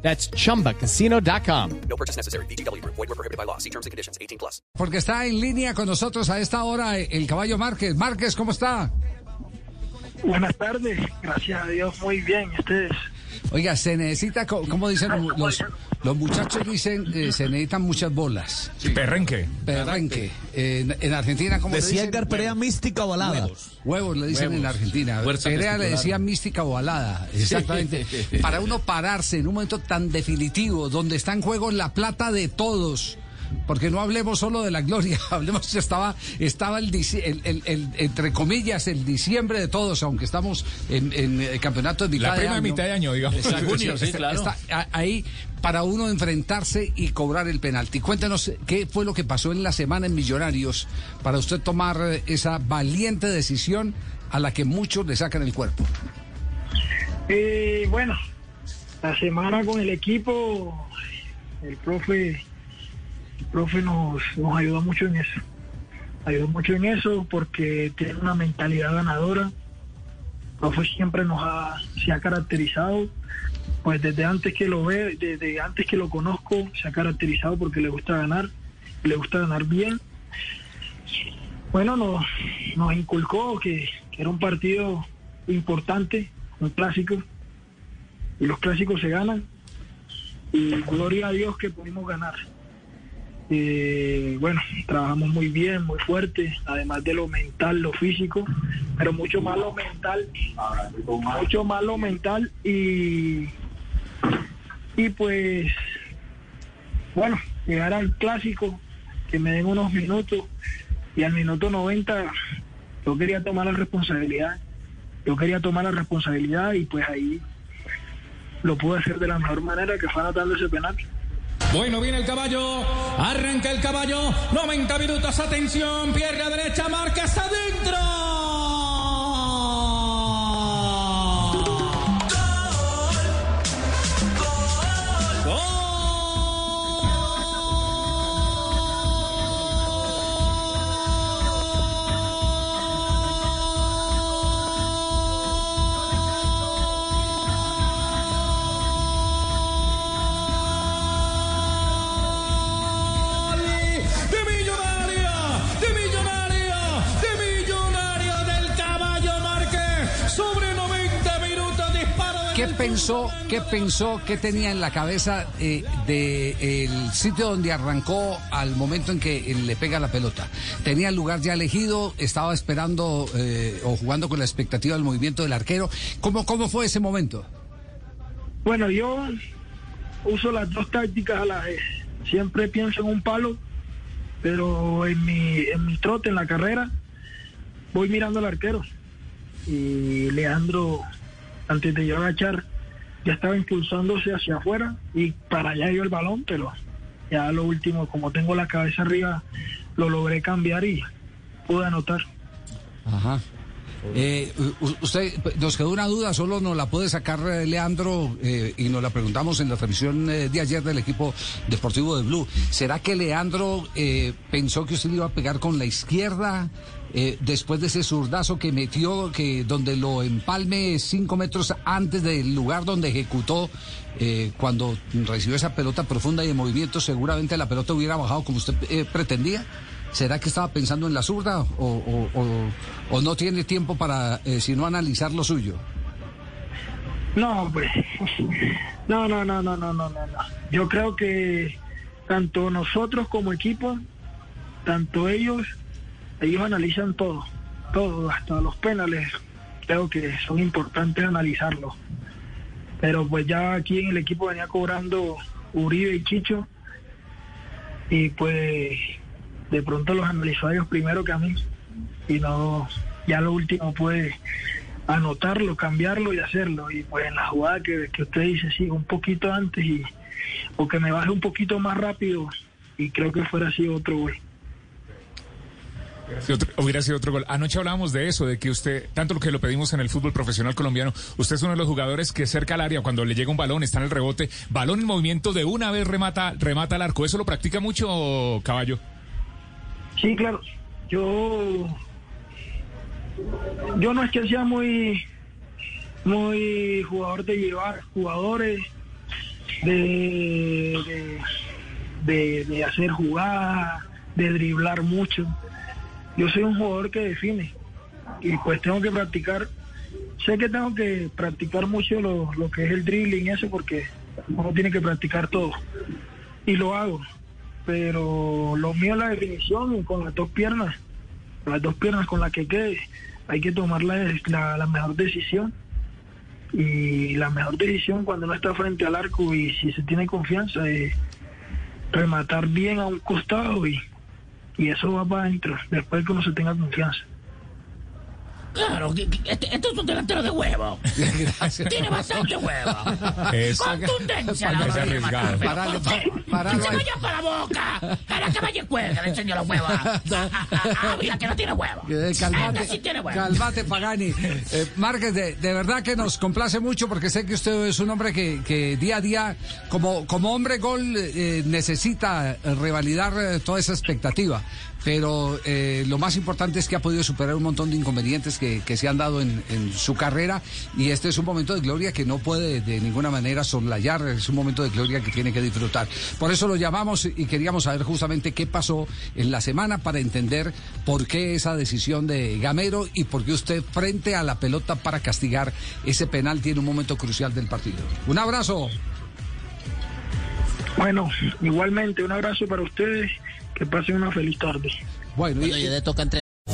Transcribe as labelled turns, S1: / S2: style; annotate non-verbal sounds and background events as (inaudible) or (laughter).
S1: That's chumbacasino.com.
S2: No purchase necessary. BGW. Void were prohibited by law. See terms and conditions. 18 plus.
S3: Porque está en línea con nosotros a esta hora el caballo Márquez. Márquez, ¿cómo está?
S4: Buenas tardes, gracias a Dios, muy bien, ¿y ustedes.
S3: Oiga, se necesita, co- como dicen los, los muchachos, dicen, eh, se necesitan muchas bolas.
S5: Perrenque.
S3: Perrenque. Eh, en, en Argentina, ¿cómo le
S6: Decía
S3: dicen?
S6: Edgar Perea mística o balada.
S3: Huevos le dicen en Argentina.
S6: Fuerza
S3: Perea le decía mística o balada. Exactamente. (laughs) Para uno pararse en un momento tan definitivo, donde está en juego la plata de todos. Porque no hablemos solo de la gloria, (laughs) hablemos estaba estaba el, el- el- el- entre comillas el diciembre de todos, aunque estamos en, en el campeonato de mitad
S5: La
S3: de
S5: prima de
S3: año.
S5: mitad de año, digamos.
S3: Exacto,
S6: Junio, sí,
S3: está-
S6: claro.
S3: está ahí para uno enfrentarse y cobrar el penalti. Cuéntenos qué fue lo que pasó en la semana en Millonarios para usted tomar eh, esa valiente decisión a la que muchos le sacan el cuerpo.
S4: Eh, bueno, la semana con el equipo, el profe, profe nos, nos ayudó mucho en eso. Ayudó mucho en eso porque tiene una mentalidad ganadora. El profe siempre nos ha, se ha caracterizado, pues desde antes que lo ve, desde antes que lo conozco, se ha caracterizado porque le gusta ganar, le gusta ganar bien. Bueno, nos, nos inculcó que era un partido importante, un clásico, y los clásicos se ganan, y gloria a Dios que pudimos ganar. Eh, bueno, trabajamos muy bien, muy fuerte, además de lo mental, lo físico, pero mucho más lo mental, mucho más lo mental y, y pues, bueno, llegar al clásico, que me den unos minutos y al minuto 90 yo quería tomar la responsabilidad, yo quería tomar la responsabilidad y pues ahí lo pude hacer de la mejor manera que fue anotando ese penal.
S5: Bueno, viene el caballo. Arranca el caballo. 90 minutos. Atención. Pierna derecha. Márquez adentro.
S3: ¿Qué pensó, qué pensó, qué tenía en la cabeza eh, de el sitio donde arrancó al momento en que le pega la pelota? ¿Tenía el lugar ya elegido? ¿Estaba esperando eh, o jugando con la expectativa del movimiento del arquero? ¿Cómo, cómo fue ese momento?
S4: Bueno, yo uso las dos tácticas a la vez. Siempre pienso en un palo, pero en mi, en mi trote, en la carrera, voy mirando al arquero. Y Leandro, antes de yo agachar, ya estaba impulsándose hacia afuera y para allá dio el balón, pero ya lo último, como tengo la cabeza arriba, lo logré cambiar y pude anotar.
S3: Ajá. Eh, usted, nos quedó una duda, solo nos la puede sacar eh, Leandro eh, y nos la preguntamos en la transmisión eh, de ayer del equipo deportivo de Blue. ¿Será que Leandro pensó que usted le iba a pegar con la izquierda después de ese zurdazo que metió, que donde lo empalme cinco metros antes del lugar donde ejecutó? cuando recibió esa pelota profunda y en movimiento, seguramente la pelota hubiera bajado como usted pretendía. ¿Será que estaba pensando en la zurda o, no tiene tiempo para eh, sino analizar lo suyo?
S4: No, pues. No, no, no, no, no, no. no. Yo creo que tanto nosotros como equipo, tanto ellos, ellos analizan todo, todo, hasta los penales. Creo que son importantes analizarlos. Pero pues ya aquí en el equipo venía cobrando Uribe y Chicho. Y pues de pronto los analizó a ellos primero que a mí. Y no, ya lo último puede anotarlo, cambiarlo y hacerlo. Y pues en la jugada que, que usted dice, sí, un poquito antes y o que me baje un poquito más rápido y creo que fuera sido otro gol.
S6: Otro- hubiera sido otro gol. Anoche hablábamos de eso, de que usted, tanto lo que lo pedimos en el fútbol profesional colombiano, usted es uno de los jugadores que cerca al área, cuando le llega un balón, está en el rebote, balón en movimiento, de una vez remata, remata al arco. ¿Eso lo practica mucho, caballo?
S4: Sí, claro. Yo yo no es que sea muy muy jugador de llevar jugadores de de, hacer jugadas, de driblar mucho. Yo soy un jugador que define y pues tengo que practicar. Sé que tengo que practicar mucho lo, lo que es el dribbling eso porque uno tiene que practicar todo y lo hago pero lo mío es la definición con las dos piernas, con las dos piernas con las que quede, hay que tomar la, la- la mejor decisión. Y la mejor decisión cuando uno está frente al arco y si se tiene confianza es rematar bien a un costado y, y eso va para adentro, después que uno se tenga confianza.
S7: Claro, este, este es un delantero de huevo. (laughs)
S3: Gracias.
S7: Tiene bastante huevo.
S6: Es-
S7: Contundencia. la
S6: Es
S7: hora de
S6: arriesgado.
S7: rematar, pero
S3: Parale,
S7: ¿por qué?
S3: pa- paralo
S7: ¡Que se vaya para la boca! ¡Para que vaya y cuelgue! Le enseño los huevos. (laughs) Mira que no tiene huevo.
S3: Eh, calmate,
S7: sí tiene huevo.
S3: calmate, Pagani. Eh, Márquez, de, de verdad que nos complace mucho porque sé que usted es un hombre que, que día a día, como, como hombre gol, eh, necesita revalidar eh, toda esa expectativa. Pero lo más importante es que ha podido superar un montón de inconvenientes que, que se han dado en, en su carrera y este es un momento de gloria que no puede de ninguna manera soslayar, es un momento de gloria que tiene que disfrutar. Por eso lo llamamos y queríamos saber justamente qué pasó en la semana para entender por qué esa decisión de Gamero y por qué usted frente a la pelota para castigar ese penal tiene un momento crucial del partido. Un abrazo.
S4: Bueno, igualmente un abrazo para ustedes, que pasen una feliz tarde.
S3: Bueno, y-
S7: Cuando yo le toca entre